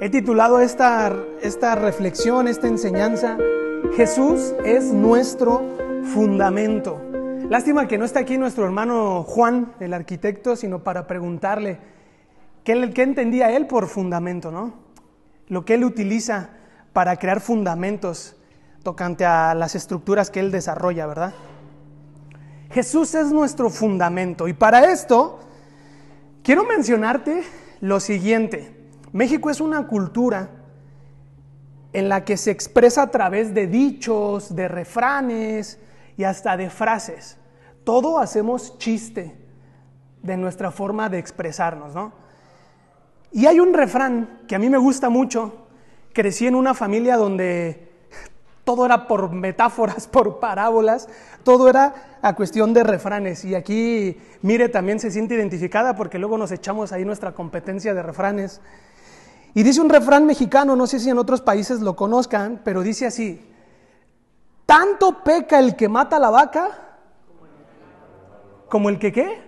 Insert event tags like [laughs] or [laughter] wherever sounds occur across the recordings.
He titulado esta, esta reflexión, esta enseñanza, Jesús es nuestro fundamento. Lástima que no está aquí nuestro hermano Juan, el arquitecto, sino para preguntarle qué, qué entendía él por fundamento, ¿no? Lo que él utiliza para crear fundamentos tocante a las estructuras que él desarrolla, ¿verdad? Jesús es nuestro fundamento y para esto quiero mencionarte lo siguiente. México es una cultura en la que se expresa a través de dichos, de refranes y hasta de frases. Todo hacemos chiste de nuestra forma de expresarnos, ¿no? Y hay un refrán que a mí me gusta mucho. Crecí en una familia donde todo era por metáforas, [laughs] por parábolas, todo era a cuestión de refranes. Y aquí, mire, también se siente identificada porque luego nos echamos ahí nuestra competencia de refranes. Y dice un refrán mexicano, no sé si en otros países lo conozcan, pero dice así, tanto peca el que mata a la vaca como el que qué,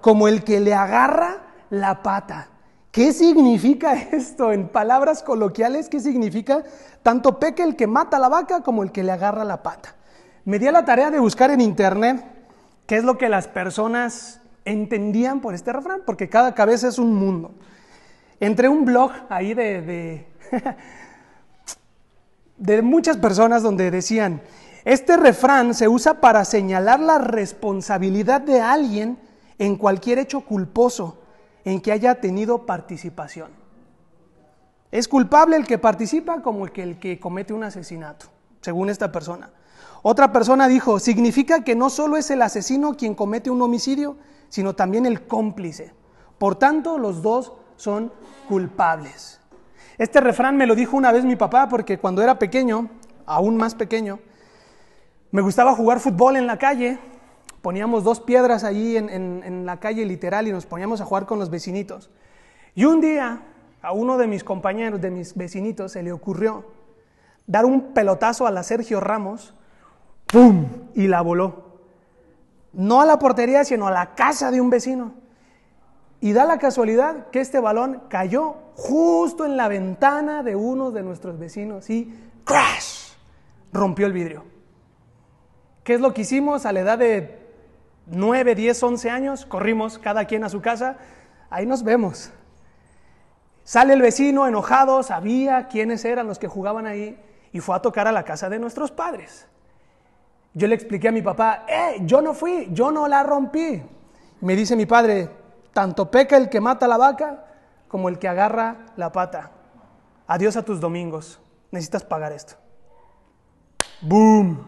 como el que le agarra la pata. ¿Qué significa esto en palabras coloquiales? ¿Qué significa? Tanto peca el que mata a la vaca como el que le agarra la pata. Me di a la tarea de buscar en internet qué es lo que las personas entendían por este refrán, porque cada cabeza es un mundo. Entré un blog ahí de, [laughs] de, muchas personas donde decían, este refrán se usa para señalar la responsabilidad de alguien en cualquier hecho culposo en que haya tenido participación. Es culpable el que participa como el que, el que comete un asesinato, según esta persona. Otra persona dijo, significa que no solo es el asesino quien comete un homicidio, sino también el cómplice. Por tanto, los dos son culpables. Este refrán me lo dijo una vez mi papá porque cuando era pequeño, aún más pequeño, me gustaba jugar fútbol en la calle. Poníamos dos piedras allí en, la calle literal y nos poníamos a jugar con los vecinitos. Y un día a uno de mis compañeros, de mis vecinitos, se le ocurrió dar un pelotazo a la Sergio Ramos, ¡pum! y la voló. No a la portería, sino a la casa de un vecino. Y da la casualidad que este balón cayó justo en la ventana de uno de nuestros vecinos y ¡crash! rompió el vidrio. ¿Qué es lo que hicimos a la edad de 9, 10, 11 años? Corrimos cada quien a su casa. Ahí nos vemos. Sale el vecino enojado, sabía quiénes eran los que jugaban ahí y fue a tocar a la casa de nuestros padres. Yo le expliqué a mi papá, eh, yo no fui, yo no la rompí. Me dice mi padre, tanto peca el que mata la vaca como el que agarra la pata. Adiós a tus domingos. Necesitas pagar esto. ¡Boom!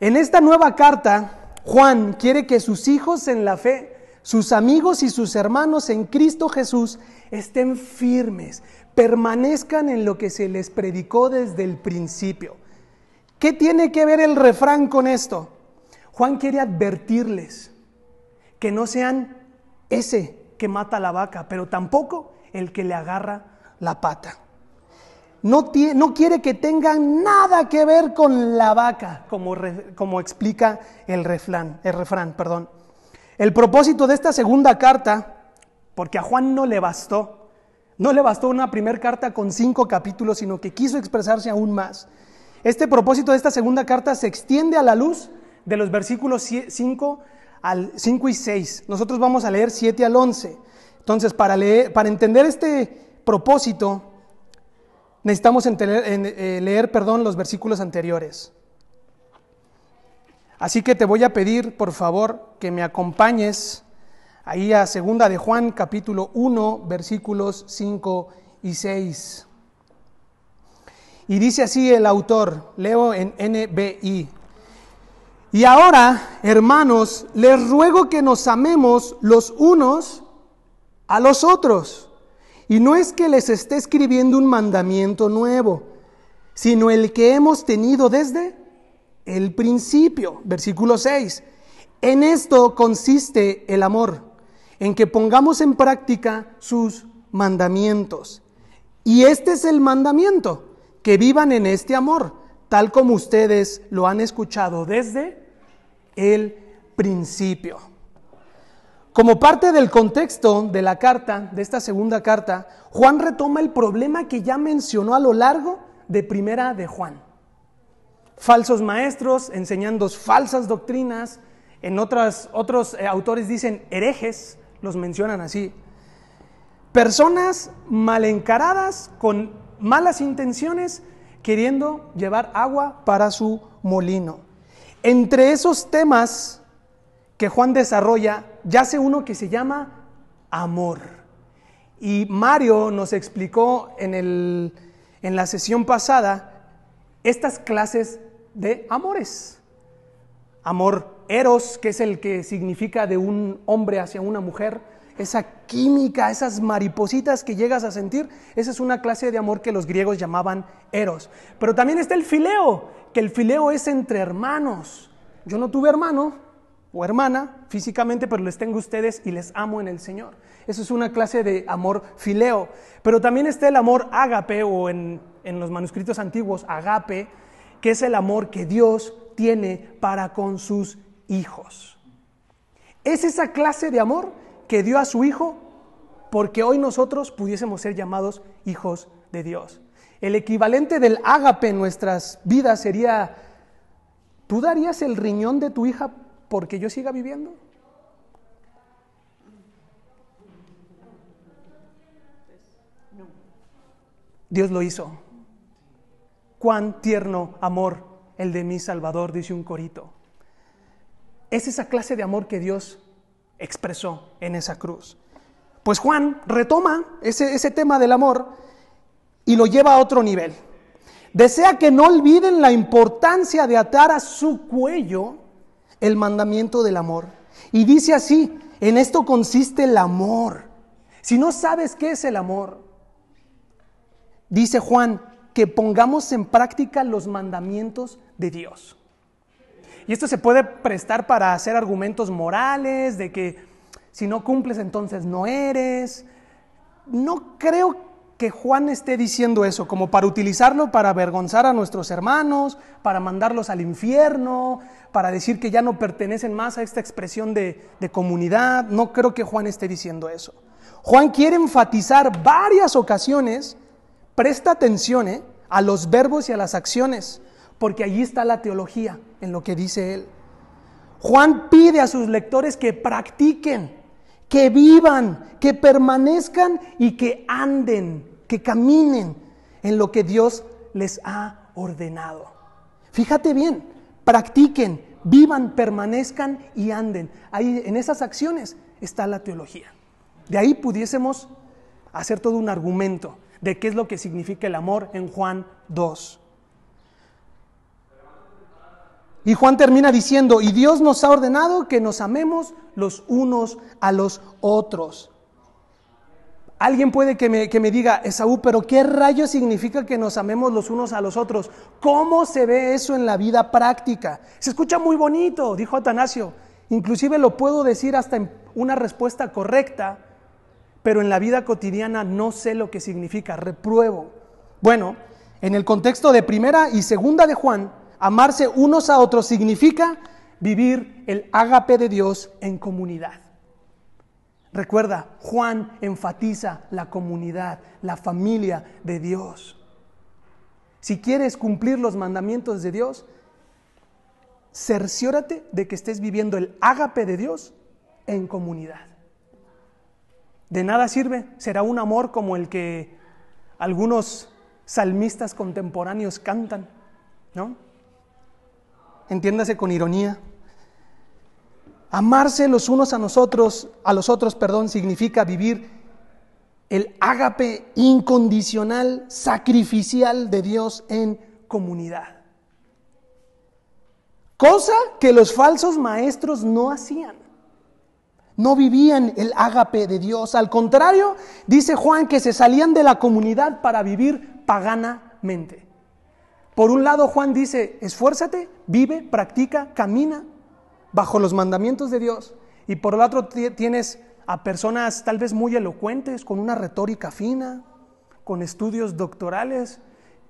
En esta nueva carta, Juan quiere que sus hijos en la fe, sus amigos y sus hermanos en Cristo Jesús estén firmes, permanezcan en lo que se les predicó desde el principio. ¿Qué tiene que ver el refrán con esto? Juan quiere advertirles que no sean ese que mata a la vaca, pero tampoco el que le agarra la pata. No, no quiere que tengan nada que ver con la vaca, como, como explica el refrán, el refrán. Perdón. El propósito de esta segunda carta, porque a Juan no le bastó, no le bastó una primera carta con cinco capítulos, sino que quiso expresarse aún más. Este propósito de esta segunda carta se extiende a la luz de los versículos 5 al 5 y 6. Nosotros vamos a leer 7 al 11. Entonces, para, leer, para entender este propósito, necesitamos eh, leer perdón, los versículos anteriores. Así que te voy a pedir, por favor, que me acompañes ahí a segunda de Juan, capítulo 1, versículos 5 y 6. Y dice así el autor, leo en NBI. Y ahora, hermanos, les ruego que nos amemos los unos a los otros. Y no es que les esté escribiendo un mandamiento nuevo, sino el que hemos tenido desde el principio. Versículo 6. En esto consiste el amor, en que pongamos en práctica sus mandamientos. Y este es el mandamiento, que vivan en este amor, tal como ustedes lo han escuchado desde el principio. Como parte del contexto de la carta, de esta segunda carta, Juan retoma el problema que ya mencionó a lo largo de primera de Juan. Falsos maestros enseñando falsas doctrinas, en otras, otros eh, autores dicen herejes, los mencionan así. Personas mal encaradas, con malas intenciones, queriendo llevar agua para su molino. Entre esos temas que Juan desarrolla, yace uno que se llama amor. Y Mario nos explicó en, el, en la sesión pasada estas clases de amores. Amor eros, que es el que significa de un hombre hacia una mujer, esa química, esas maripositas que llegas a sentir, esa es una clase de amor que los griegos llamaban eros. Pero también está el fileo, que el fileo es entre hermanos. Yo no tuve hermano o hermana físicamente, pero les tengo ustedes y les amo en el Señor. Eso es una clase de amor fileo. Pero también está el amor ágape o en, en los manuscritos antiguos agape, que es el amor que Dios tiene para con sus hijos. Es esa clase de amor que dio a su Hijo porque hoy nosotros pudiésemos ser llamados hijos de Dios. El equivalente del ágape en nuestras vidas sería, ¿tú darías el riñón de tu hija porque yo siga viviendo? Dios lo hizo. Cuán tierno amor el de mi Salvador, dice un corito. Es esa clase de amor que Dios expresó en esa cruz. Pues Juan retoma ese, ese tema del amor y lo lleva a otro nivel. Desea que no olviden la importancia de atar a su cuello el mandamiento del amor. Y dice así, en esto consiste el amor. Si no sabes qué es el amor, dice Juan, que pongamos en práctica los mandamientos de Dios. Y esto se puede prestar para hacer argumentos morales, de que si no cumples entonces no eres. No creo que Juan esté diciendo eso, como para utilizarlo para avergonzar a nuestros hermanos, para mandarlos al infierno, para decir que ya no pertenecen más a esta expresión de, de comunidad. No creo que Juan esté diciendo eso. Juan quiere enfatizar varias ocasiones, presta atención ¿eh? a los verbos y a las acciones porque allí está la teología en lo que dice él. Juan pide a sus lectores que practiquen, que vivan, que permanezcan y que anden, que caminen en lo que Dios les ha ordenado. Fíjate bien, practiquen, vivan, permanezcan y anden. Ahí en esas acciones está la teología. De ahí pudiésemos hacer todo un argumento de qué es lo que significa el amor en Juan 2. Y Juan termina diciendo, y Dios nos ha ordenado que nos amemos los unos a los otros. Alguien puede que me, que me, diga, Esaú, pero ¿qué rayo significa que nos amemos los unos a los otros? ¿Cómo se ve eso en la vida práctica? Se escucha muy bonito, dijo Atanasio. Inclusive lo puedo decir hasta en una respuesta correcta, pero en la vida cotidiana no sé lo que significa, repruebo. Bueno, en el contexto de primera y segunda de Juan, Amarse unos a otros significa vivir el ágape de Dios en comunidad. Recuerda, Juan enfatiza la comunidad, la familia de Dios. Si quieres cumplir los mandamientos de Dios, cerciórate de que estés viviendo el ágape de Dios en comunidad. De nada sirve, será un amor como el que algunos salmistas contemporáneos cantan, ¿no? Entiéndase con ironía. Amarse los unos a nosotros, a los otros, perdón, significa vivir el ágape incondicional, sacrificial de Dios en comunidad. Cosa que los falsos maestros no hacían. No vivían el ágape de Dios. Al contrario, dice Juan que se salían de la comunidad para vivir paganamente. Por un lado, Juan dice, esfuérzate, vive, practica, camina bajo los mandamientos de Dios. Y por el otro tienes a personas tal vez muy elocuentes, con una retórica fina, con estudios doctorales,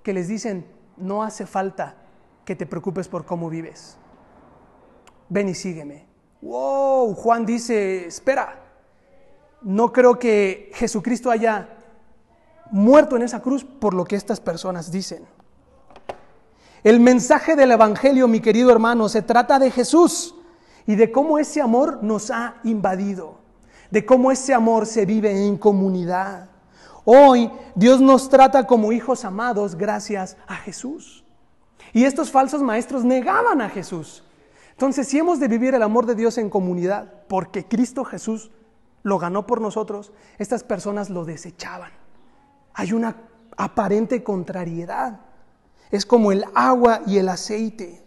que les dicen, no hace falta que te preocupes por cómo vives. Ven y sígueme. Wow, Juan dice, espera, no creo que Jesucristo haya muerto en esa cruz por lo que estas personas dicen. El mensaje del Evangelio, mi querido hermano, se trata de Jesús y de cómo ese amor nos ha invadido, de cómo ese amor se vive en comunidad. Hoy Dios nos trata como hijos amados gracias a Jesús. Y estos falsos maestros negaban a Jesús. Entonces, si hemos de vivir el amor de Dios en comunidad, porque Cristo Jesús lo ganó por nosotros, estas personas lo desechaban. Hay una aparente contrariedad. Es como el agua y el aceite.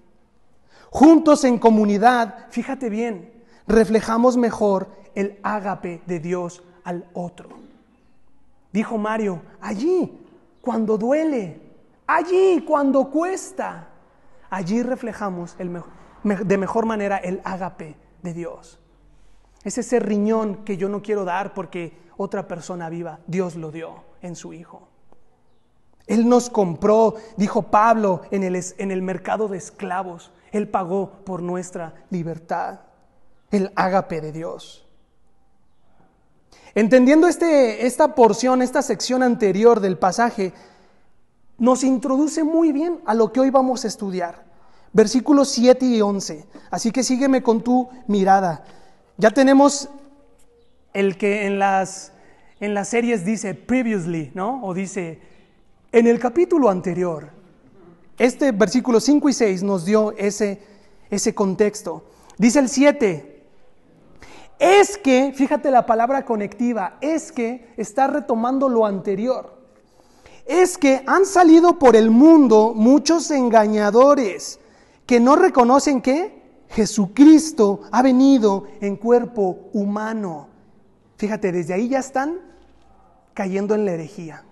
Juntos en comunidad, fíjate bien, reflejamos mejor el ágape de Dios al otro. Dijo Mario, allí, cuando duele, allí, cuando cuesta, allí reflejamos de mejor manera el ágape de Dios. Es ese riñón que yo no quiero dar porque otra persona viva, Dios lo dio en su Hijo. Él nos compró, dijo Pablo, en el, en el mercado de esclavos. Él pagó por nuestra libertad, el ágape de Dios. Entendiendo este, esta porción, esta sección anterior del pasaje, nos introduce muy bien a lo que hoy vamos a estudiar. Versículos 7 y 11. Así que sígueme con tu mirada. Ya tenemos el que en las, en las series dice previously, ¿no? O dice en el capítulo anterior. Este versículo 5 y 6 nos dio ese, ese contexto. Dice el 7, es que, fíjate la palabra conectiva, es que está retomando lo anterior. Es que han salido por el mundo muchos engañadores que no reconocen que Jesucristo ha venido en cuerpo humano. Fíjate, desde ahí ya están cayendo en la herejía.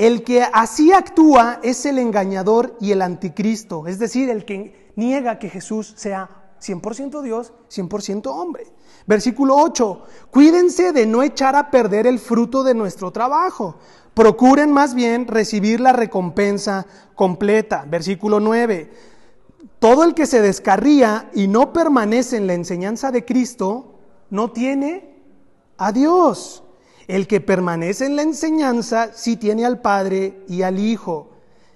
El que así actúa es el engañador y el anticristo, es decir, el que niega que Jesús sea 100% Dios, 100% hombre. Versículo 8, cuídense de no echar a perder el fruto de nuestro trabajo. Procuren más bien recibir la recompensa completa. Versículo 9, todo el que se descarría y no permanece en la enseñanza de Cristo, no tiene a Dios. El que permanece en la enseñanza sí tiene al Padre y al Hijo.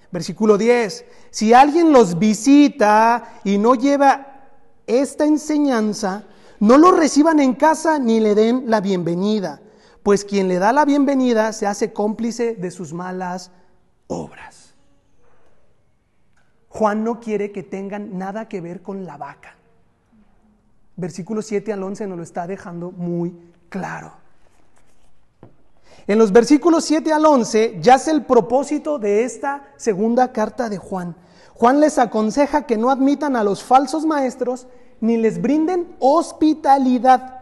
Versículo 10. Si alguien los visita y no lleva esta enseñanza, no lo reciban en casa ni le den la bienvenida, pues quien le da la bienvenida se hace cómplice de sus malas obras. Juan no quiere que tengan nada que ver con la vaca. Versículo 7 al 11 nos lo está dejando muy claro. En los versículos 7 al 11 yace el propósito de esta segunda carta de Juan. Juan les aconseja que no admitan a los falsos maestros ni les brinden hospitalidad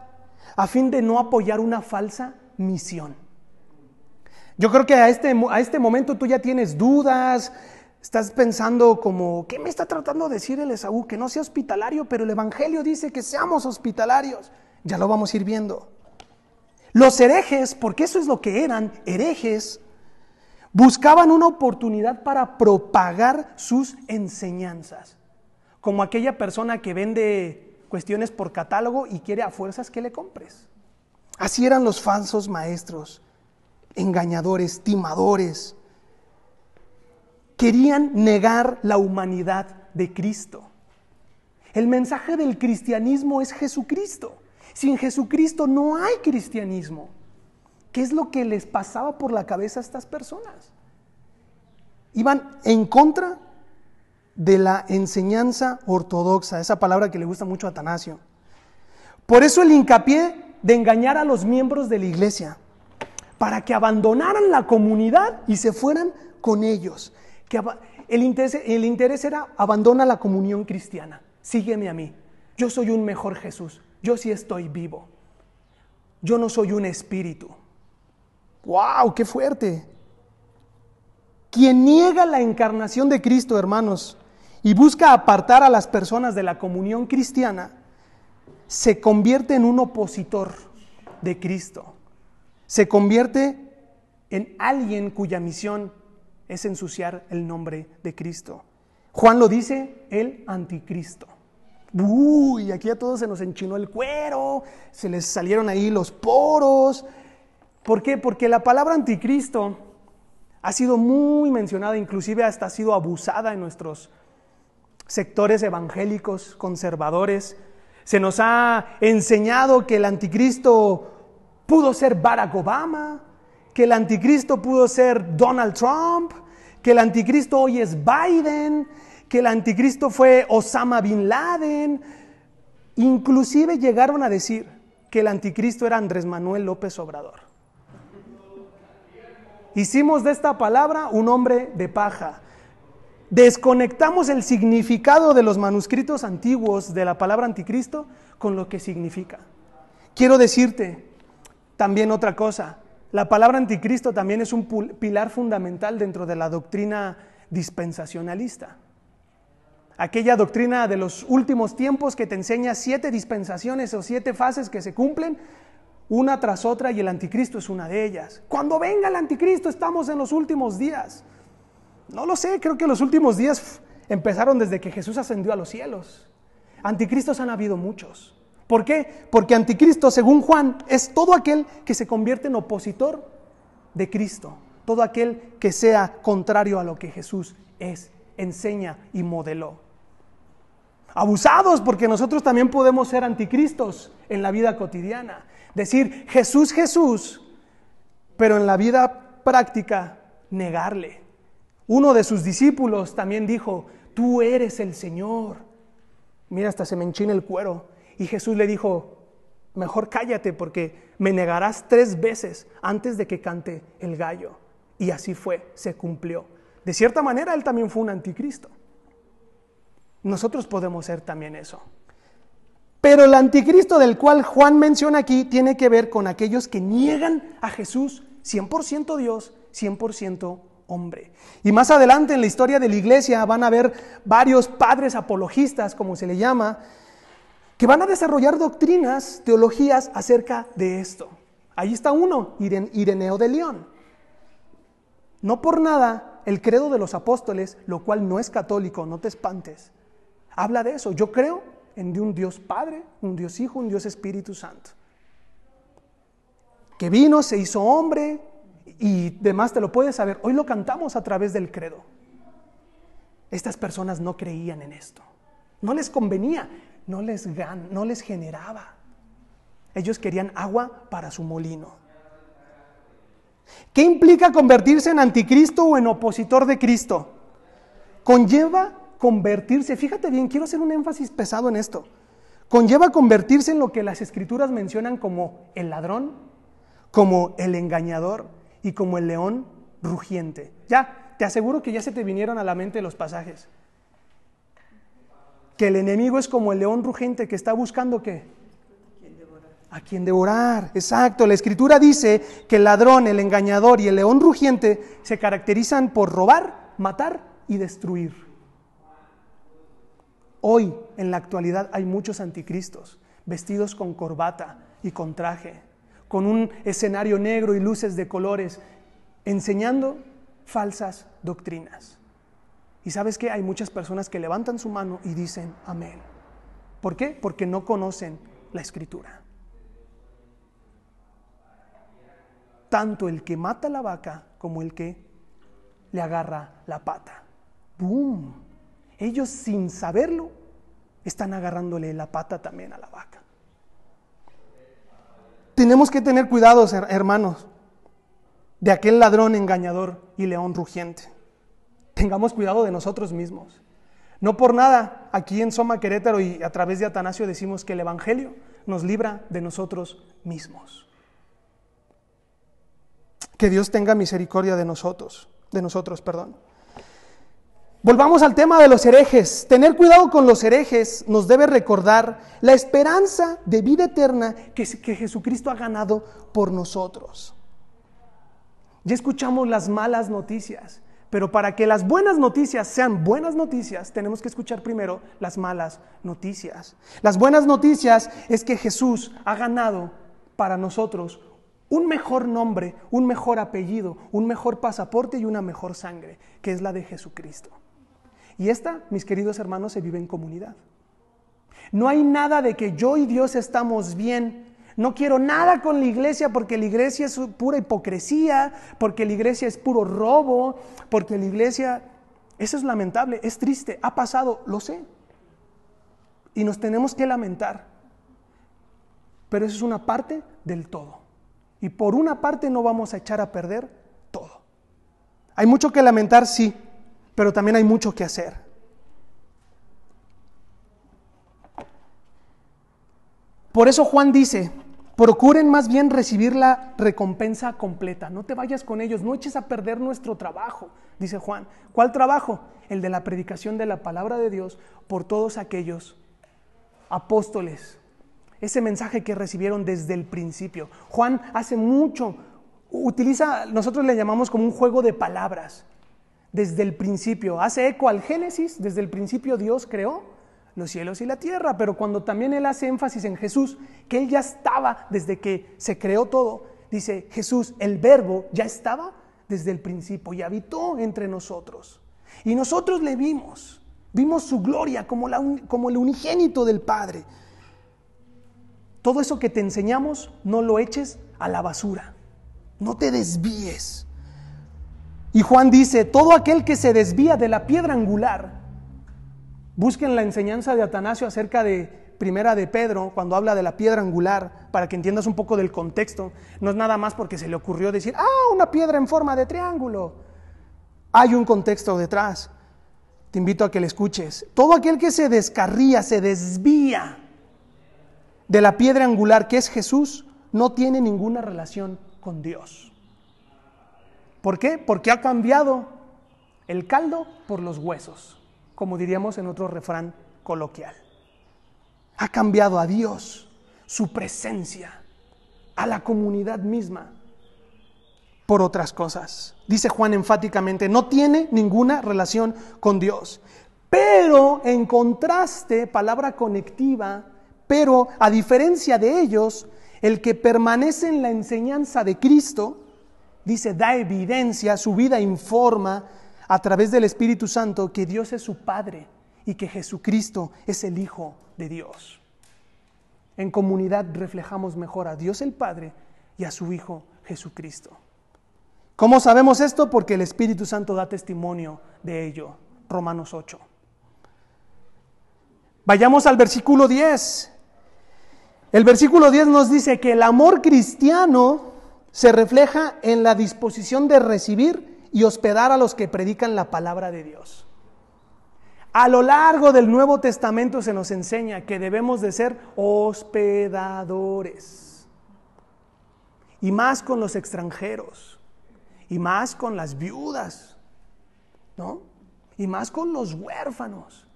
a fin de no apoyar una falsa misión. Yo creo que a este, a este momento tú ya tienes dudas, estás pensando como, ¿qué me está tratando de decir el Esaú? Que no sea hospitalario, pero el Evangelio dice que seamos hospitalarios. Ya lo vamos a ir viendo. Los herejes, porque eso es lo que eran, herejes, buscaban una oportunidad para propagar sus enseñanzas, como aquella persona que vende cuestiones por catálogo y quiere a fuerzas que le compres. Así eran los falsos maestros, engañadores, timadores. Querían negar la humanidad de Cristo. El mensaje del cristianismo es Jesucristo. Sin Jesucristo no hay cristianismo. ¿Qué es lo que les pasaba por la cabeza a estas personas? Iban en contra de la enseñanza ortodoxa, esa palabra que le gusta mucho a Atanasio. Por eso el hincapié de engañar a los miembros de la iglesia, para que abandonaran la comunidad y se fueran con ellos. Que el, interés, el interés era abandona la comunión cristiana, sígueme a mí, yo soy un mejor Jesús, yo sí estoy vivo. Yo no soy un espíritu. ¡Wow! ¡Qué fuerte! Quien niega la encarnación de Cristo, hermanos, y busca apartar a las personas de la comunión cristiana, se convierte en un opositor de Cristo. Se convierte en alguien cuya misión es ensuciar el nombre de Cristo. Juan lo dice, el anticristo. Uy, aquí a todos se nos enchinó el cuero, se les salieron ahí los poros. ¿Por qué? Porque la palabra anticristo ha sido muy mencionada, inclusive hasta ha sido abusada en nuestros sectores evangélicos, conservadores. Se nos ha enseñado que el anticristo pudo ser Barack Obama, que el anticristo pudo ser Donald Trump, que el anticristo hoy es Biden, que el anticristo fue Osama Bin Laden. Inclusive llegaron a decir que el anticristo era Andrés Manuel López Obrador. Hicimos de esta palabra un hombre de paja. Desconectamos el significado de los manuscritos antiguos de la palabra anticristo con lo que significa. Quiero decirte también otra cosa. La palabra anticristo también es un pilar fundamental dentro de la doctrina dispensacionalista. Aquella doctrina de los últimos tiempos que te enseña siete dispensaciones o siete fases que se cumplen una tras otra y el anticristo es una de ellas. Cuando venga el anticristo estamos en los últimos días. No lo sé, creo que los últimos días empezaron desde que Jesús ascendió a los cielos. Anticristos han habido muchos. ¿Por qué? Porque anticristo, según Juan, es todo aquel que se convierte en opositor de Cristo, todo aquel que sea contrario a lo que Jesús es, enseña y modeló. Abusados porque nosotros también podemos ser anticristos en la vida cotidiana. Decir Jesús, Jesús, pero en la vida práctica negarle. Uno de sus discípulos también dijo, tú eres el Señor. Mira, hasta se me enchina el cuero. Y Jesús le dijo, mejor cállate porque me negarás tres veces antes de que cante el gallo. Y así fue, se cumplió. De cierta manera, él también fue un anticristo. Nosotros podemos ser también eso. Pero el anticristo del cual Juan menciona aquí tiene que ver con aquellos que niegan a Jesús 100% Dios, 100% hombre. Y más adelante en la historia de la iglesia van a haber varios padres apologistas, como se le llama, que van a desarrollar doctrinas, teologías acerca de esto. Ahí está uno, Ireneo de León. No por nada el credo de los apóstoles, lo cual no es católico, no te espantes, habla de eso. Yo creo en un Dios Padre, un Dios Hijo, un Dios Espíritu Santo. Que vino, se hizo hombre y demás te lo puedes saber. Hoy lo cantamos a través del credo. Estas personas no creían en esto. No les convenía, no les, no les generaba. Ellos querían agua para su molino. ¿Qué implica convertirse en anticristo o en opositor de Cristo? Conlleva convertirse, fíjate bien, quiero hacer un énfasis pesado en esto, conlleva convertirse en lo que las escrituras mencionan como el ladrón, como el engañador y como el león rugiente. Ya, te aseguro que ya se te vinieron a la mente los pasajes. Que el enemigo es como el león rugiente que está buscando qué? A quien devorar. Exacto. La escritura dice que el ladrón, el engañador y el león rugiente se caracterizan por robar, matar y destruir. Hoy, en la actualidad, hay muchos anticristos vestidos con corbata y con traje, con un escenario negro y luces de colores, enseñando falsas doctrinas. Y sabes que hay muchas personas que levantan su mano y dicen amén. ¿Por qué? Porque no conocen la escritura. Tanto el que mata la vaca como el que le agarra la pata. ¡Bum! Ellos sin saberlo están agarrándole la pata también a la vaca. Tenemos que tener cuidado, hermanos, de aquel ladrón engañador y león rugiente. Tengamos cuidado de nosotros mismos. No por nada, aquí en Soma Querétaro y a través de Atanasio decimos que el Evangelio nos libra de nosotros mismos. Que Dios tenga misericordia de nosotros, de nosotros, perdón. Volvamos al tema de los herejes. Tener cuidado con los herejes nos debe recordar la esperanza de vida eterna que, Jesucristo ha ganado por nosotros. Ya escuchamos las malas noticias, pero para que las buenas noticias sean buenas noticias, tenemos que escuchar primero las malas noticias. Las buenas noticias es que Jesús ha ganado para nosotros un mejor nombre, un mejor apellido, un mejor pasaporte y una mejor sangre, que es la de Jesucristo. Y esta, mis queridos hermanos, se vive en comunidad. No hay nada de que yo y Dios estamos bien. No quiero nada con la iglesia porque la iglesia es pura hipocresía, porque la iglesia es puro robo, porque la iglesia... Eso es lamentable, es triste, ha pasado, lo sé. Y nos tenemos que lamentar. Pero eso es una parte del todo. Y por una parte no vamos a echar a perder todo. Hay mucho que lamentar, sí, pero también hay mucho que hacer. Por eso Juan dice, procuren más bien recibir la recompensa completa. No te vayas con ellos, no eches a perder nuestro trabajo, dice Juan. ¿Cuál trabajo? El de la predicación de la palabra de Dios por todos aquellos apóstoles. Ese mensaje que recibieron desde el principio. Juan hace mucho, utiliza, nosotros le llamamos como un juego de palabras. Desde el principio, hace eco al Génesis, desde el principio Dios creó los cielos y la tierra, pero cuando también él hace énfasis en Jesús, que él ya estaba desde que se creó todo, dice Jesús, el verbo ya estaba desde el principio y habitó entre nosotros. Y nosotros le vimos, vimos su gloria como, la, como el unigénito del Padre. Todo eso que te enseñamos, no lo eches a la basura, no te desvíes. Y Juan dice, todo aquel que se desvía de la piedra angular, Busquen la enseñanza de Atanasio acerca de Primera de Pedro, cuando habla de la piedra angular, para que entiendas un poco del contexto. No es nada más porque se le ocurrió decir, ah, una piedra en forma de triángulo. Hay un contexto detrás. Te invito a que le escuches. Todo aquel que se descarría, se desvía de la piedra angular que es Jesús, no tiene ninguna relación con Dios. ¿Por qué? Porque ha cambiado el caldo por los huesos como diríamos en otro refrán coloquial. Ha cambiado a Dios, su presencia, a la comunidad misma, por otras cosas. Dice Juan enfáticamente, no tiene ninguna relación con Dios. Pero en contraste, palabra conectiva, pero a diferencia de ellos, el que permanece en la enseñanza de Cristo, dice, da evidencia, su vida informa, a través del Espíritu Santo que Dios es su Padre y que Jesucristo es el Hijo de Dios. En comunidad reflejamos mejor a Dios el Padre y a su Hijo Jesucristo. ¿Cómo sabemos esto? Porque el Espíritu Santo da testimonio de ello. Romanos 8. Vayamos al versículo 10. El versículo 10 nos dice que el amor cristiano se refleja en la disposición de recibir y hospedar a los que predican la palabra de Dios. A lo largo del Nuevo Testamento se nos enseña que debemos de ser hospedadores. Y más con los extranjeros. Y más con las viudas. ¿No? Y más con los huérfanos.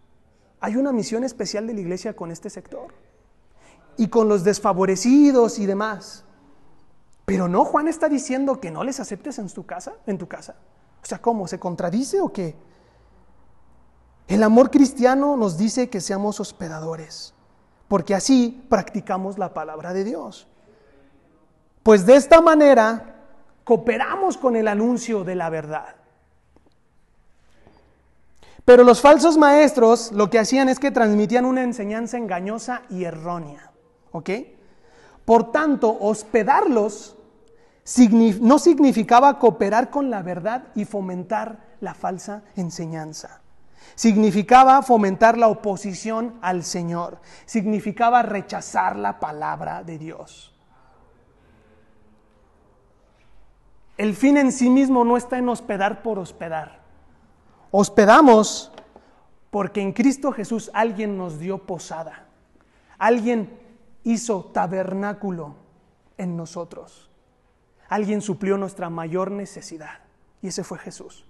Hay una misión especial de la iglesia con este sector. Y con los desfavorecidos y demás. Pero no, Juan está diciendo que no les aceptes en tu casa, en tu casa. O sea, ¿cómo? ¿Se contradice o qué? El amor cristiano nos dice que seamos hospedadores, porque así practicamos la palabra de Dios. Pues de esta manera cooperamos con el anuncio de la verdad. Pero los falsos maestros lo que hacían es que transmitían una enseñanza engañosa y errónea. ¿Ok? Por tanto, hospedarlos no significaba cooperar con la verdad y fomentar la falsa enseñanza. Significaba fomentar la oposición al Señor. Significaba rechazar la palabra de Dios. El fin en sí mismo no está en hospedar por hospedar. Hospedamos porque en Cristo Jesús alguien nos dio posada. Alguien hizo tabernáculo en nosotros. Alguien suplió nuestra mayor necesidad y ese fue Jesús.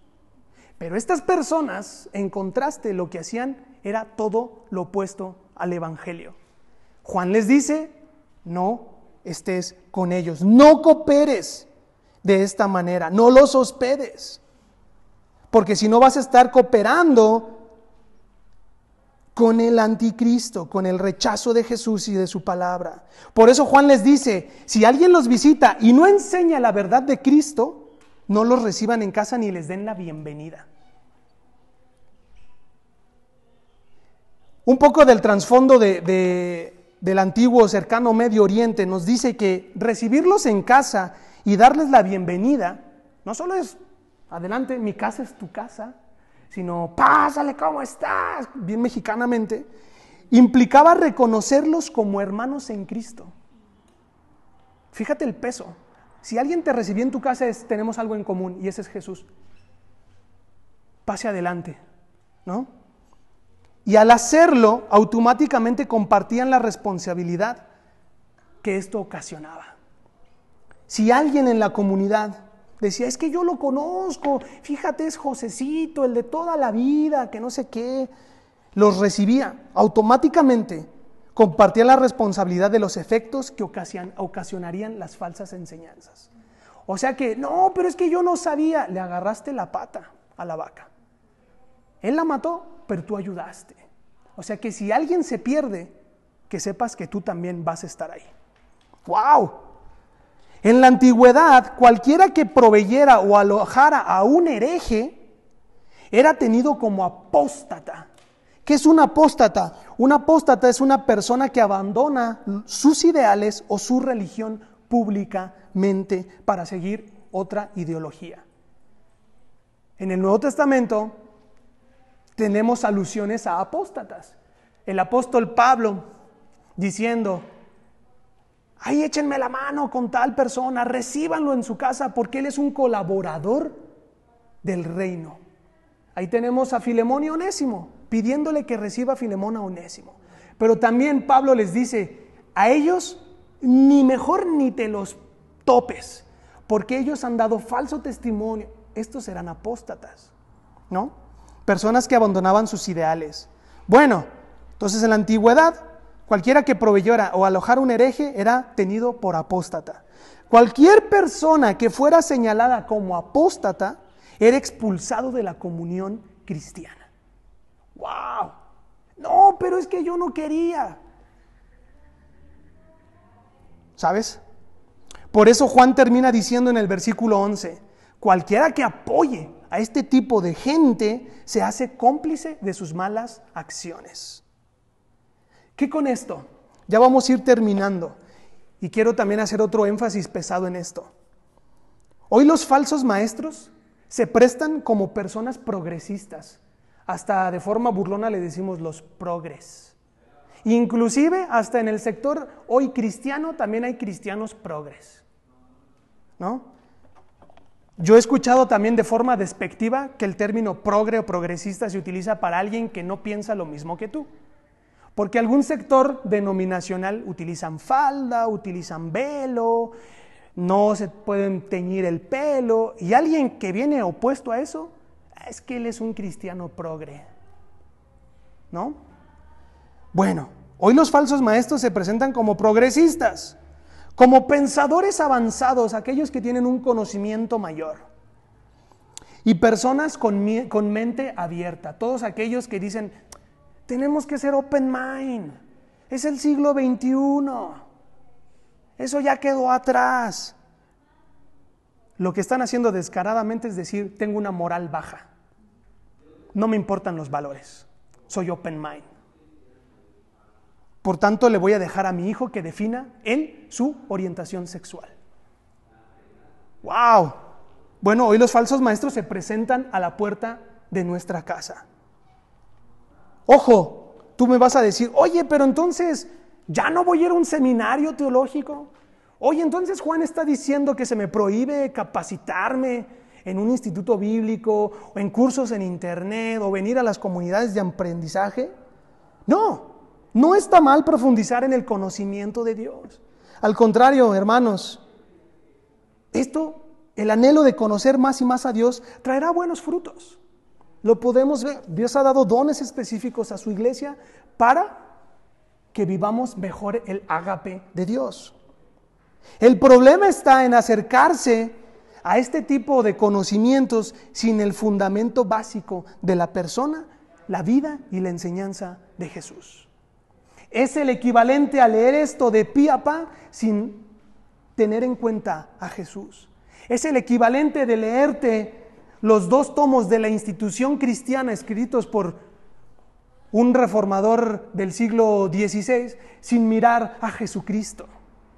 Pero estas personas, en contraste, lo que hacían era todo lo opuesto al Evangelio. Juan les dice, no estés con ellos, no cooperes de esta manera, no los hospedes, porque si no vas a estar cooperando con el anticristo, con el rechazo de Jesús y de su palabra. Por eso Juan les dice, si alguien los visita y no enseña la verdad de Cristo, no los reciban en casa ni les den la bienvenida. Un poco del trasfondo del antiguo cercano Medio Oriente nos dice que recibirlos en casa y darles la bienvenida, no solo es, adelante, mi casa es tu casa, sino, pásale, ¿cómo estás? Bien mexicanamente, implicaba reconocerlos como hermanos en Cristo. Fíjate el peso. Si alguien te recibió en tu casa, es, tenemos algo en común y ese es Jesús. Pase adelante, ¿no? Y al hacerlo, automáticamente compartían la responsabilidad que esto ocasionaba. Si alguien en la comunidad decía, es que yo lo conozco, fíjate, es Josecito, el de toda la vida, que no sé qué, los recibía automáticamente compartía la responsabilidad de los efectos que ocasionarían las falsas enseñanzas. O sea que, no, pero es que yo no sabía, le agarraste la pata a la vaca. Él la mató, pero tú ayudaste. O sea que si alguien se pierde, que sepas que tú también vas a estar ahí. ¡Wow! En la antigüedad, cualquiera que proveyera o alojara a un hereje era tenido como apóstata. ¿Qué es un apóstata? Un apóstata es una persona que abandona sus ideales o su religión públicamente para seguir otra ideología. En el Nuevo Testamento tenemos alusiones a apóstatas. El apóstol Pablo diciendo, ay, échenme la mano con tal persona, recíbanlo en su casa porque él es un colaborador del reino. Ahí tenemos a Filemón y Onésimo pidiéndole que reciba a Filemón a Onésimo. Pero también Pablo les dice, a ellos ni mejor ni te los topes, porque ellos han dado falso testimonio. Estos eran apóstatas, ¿no? Personas que abandonaban sus ideales. Bueno, entonces en la antigüedad, cualquiera que proveyera o alojara un hereje era tenido por apóstata. Cualquier persona que fuera señalada como apóstata era expulsado de la comunión cristiana. ¡Wow! No, pero es que yo no quería. ¿Sabes? Por eso Juan termina diciendo en el versículo 11, cualquiera que apoye a este tipo de gente se hace cómplice de sus malas acciones. ¿Qué con esto? Ya vamos a ir terminando y quiero también hacer otro énfasis pesado en esto. Hoy los falsos maestros se prestan como personas progresistas. Hasta de forma burlona le decimos los progres. Inclusive hasta en el sector hoy cristiano también hay cristianos progres. ¿No? Yo he escuchado también de forma despectiva que el término progre o progresista se utiliza para alguien que no piensa lo mismo que tú. Porque algún sector denominacional utilizan falda, utilizan velo, no se pueden teñir el pelo, y alguien que viene opuesto a eso, es que él es un cristiano progre. ¿No? Bueno, hoy los falsos maestros se presentan como progresistas, como pensadores avanzados, aquellos que tienen un conocimiento mayor. Y personas con, con mente abierta, todos aquellos que dicen, tenemos que ser open mind, es el siglo XXI. Eso ya quedó atrás. Lo que están haciendo descaradamente es decir, tengo una moral baja. No me importan los valores. Soy open mind. Por tanto, le voy a dejar a mi hijo que defina él su orientación sexual. ¡Wow! Bueno, hoy los falsos maestros se presentan a la puerta de nuestra casa. Ojo, tú me vas a decir, oye, pero entonces ¿Ya no voy a ir a un seminario teológico? Oye, entonces Juan está diciendo que se me prohíbe capacitarme en un instituto bíblico o en cursos en internet o venir a las comunidades de aprendizaje. No, no está mal profundizar en el conocimiento de Dios. Al contrario, hermanos, esto, el anhelo de conocer más y más a Dios, traerá buenos frutos. Lo podemos ver. Dios ha dado dones específicos a su iglesia para que vivamos mejor el ágape de Dios. El problema está en acercarse a este tipo de conocimientos sin el fundamento básico de la persona, la vida y la enseñanza de Jesús. Es el equivalente a leer esto de pie a pa sin tener en cuenta a Jesús. Es el equivalente de leerte los dos tomos de la institución cristiana escritos por un reformador del siglo XVI sin mirar a Jesucristo.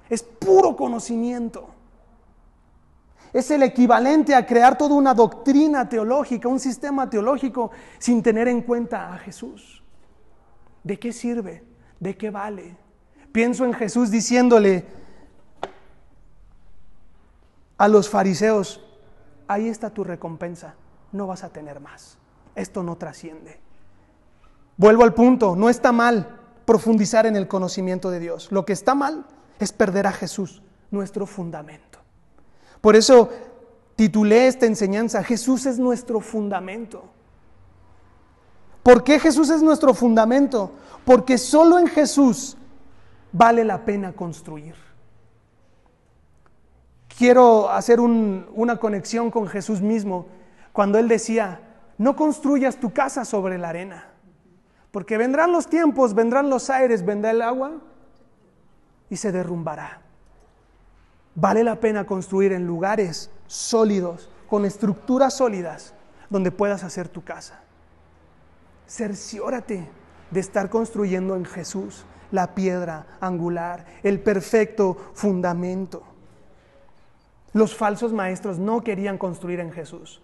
Es puro conocimiento. Es el equivalente a crear toda una doctrina teológica, un sistema teológico, sin tener en cuenta a Jesús. ¿De qué sirve? ¿De qué vale? Pienso en Jesús diciéndole a los fariseos, ahí está tu recompensa, no vas a tener más. Esto no trasciende. Vuelvo al punto, no está mal profundizar en el conocimiento de Dios. Lo que está mal es perder a Jesús, nuestro fundamento. Por eso titulé esta enseñanza, Jesús es nuestro fundamento. ¿Por qué Jesús es nuestro fundamento? Porque solo en Jesús vale la pena construir. Quiero hacer una conexión con Jesús mismo cuando Él decía, no construyas tu casa sobre la arena, porque vendrán los tiempos, vendrán los aires, vendrá el agua y se derrumbará. Vale la pena construir en lugares sólidos, con estructuras sólidas, donde puedas hacer tu casa. Cerciórate de estar construyendo en Jesús la piedra angular, el perfecto fundamento. Los falsos maestros no querían construir en Jesús.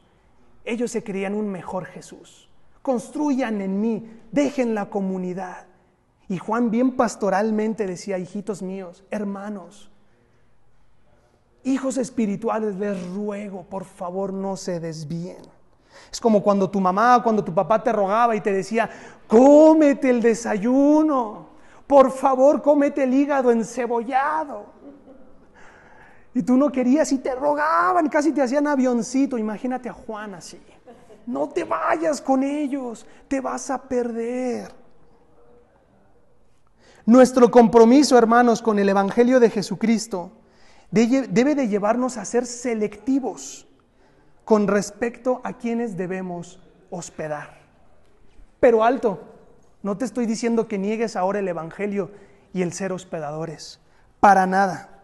Ellos se creían un mejor Jesús. Construyan en mí, dejen la comunidad. Y Juan bien pastoralmente decía, hijitos míos, hermanos, hijos espirituales, les ruego, por favor, no se desvíen. Es como cuando tu mamá, cuando tu papá te rogaba y te decía, cómete el desayuno, por favor, cómete el hígado encebollado. Y tú no querías y te rogaban, casi te hacían avioncito. Imagínate a Juan así. No te vayas con ellos, te vas a perder. Nuestro compromiso, hermanos, con el Evangelio de Jesucristo debe de llevarnos a ser selectivos con respecto a quienes debemos hospedar. Pero alto, no te estoy diciendo que niegues ahora el Evangelio y el ser hospedadores. Para nada.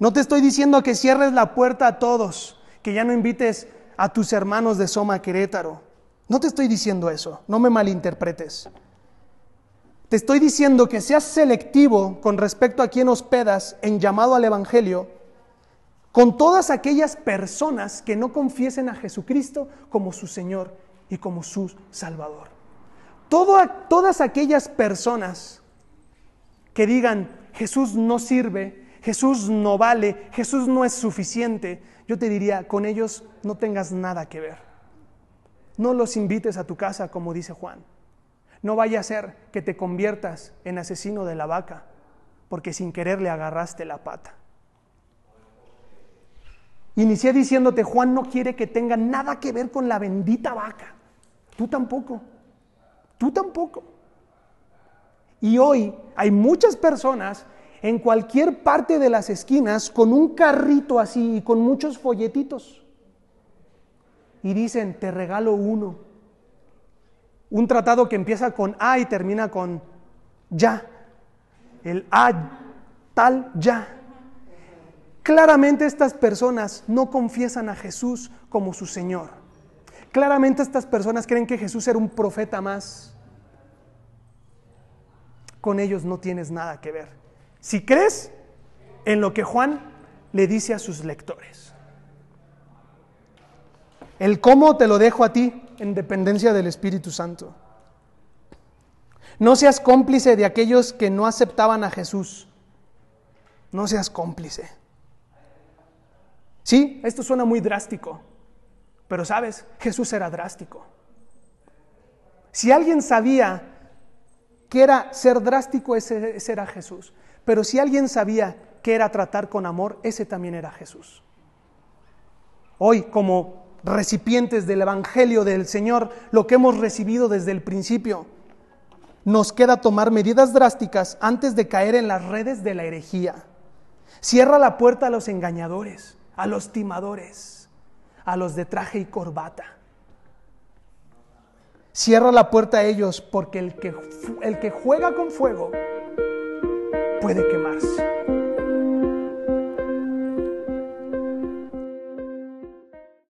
No te estoy diciendo que cierres la puerta a todos, que ya no invites a tus hermanos de Soma Querétaro. No te estoy diciendo eso, no me malinterpretes. Te estoy diciendo que seas selectivo con respecto a quién hospedas en llamado al Evangelio con todas aquellas personas que no confiesen a Jesucristo como su Señor y como su Salvador. todas aquellas personas que digan Jesús no sirve, Jesús no vale, Jesús no es suficiente, yo te diría, con ellos no tengas nada que ver. No los invites a tu casa, como dice Juan. No vaya a ser que te conviertas en asesino de la vaca, porque sin querer le agarraste la pata. Inicié diciéndote, Juan no quiere que tenga nada que ver con la bendita vaca. Tú tampoco. Tú tampoco. Y hoy hay muchas personas en cualquier parte de las esquinas con un carrito así y con muchos folletitos. Y dicen, te regalo uno. Un tratado que empieza con A y termina con ya. El A tal ya. Claramente estas personas no confiesan a Jesús como su Señor. Claramente estas personas creen que Jesús era un profeta más. Con ellos no tienes nada que ver. Si crees en lo que Juan le dice a sus lectores. El cómo te lo dejo a ti en dependencia del Espíritu Santo. No seas cómplice de aquellos que no aceptaban a Jesús. No seas cómplice. Sí, esto suena muy drástico, pero sabes, Jesús era drástico. Si alguien sabía que era ser drástico, ese, era Jesús. Pero si alguien sabía que era tratar con amor, ese también era Jesús. Hoy, como recipientes del Evangelio del Señor, lo que hemos recibido desde el principio, nos queda tomar medidas drásticas antes de caer en las redes de la herejía. Cierra la puerta a los engañadores a los timadores, a los de traje y corbata. Cierra la puerta a ellos porque el que, el que juega con fuego puede quemarse.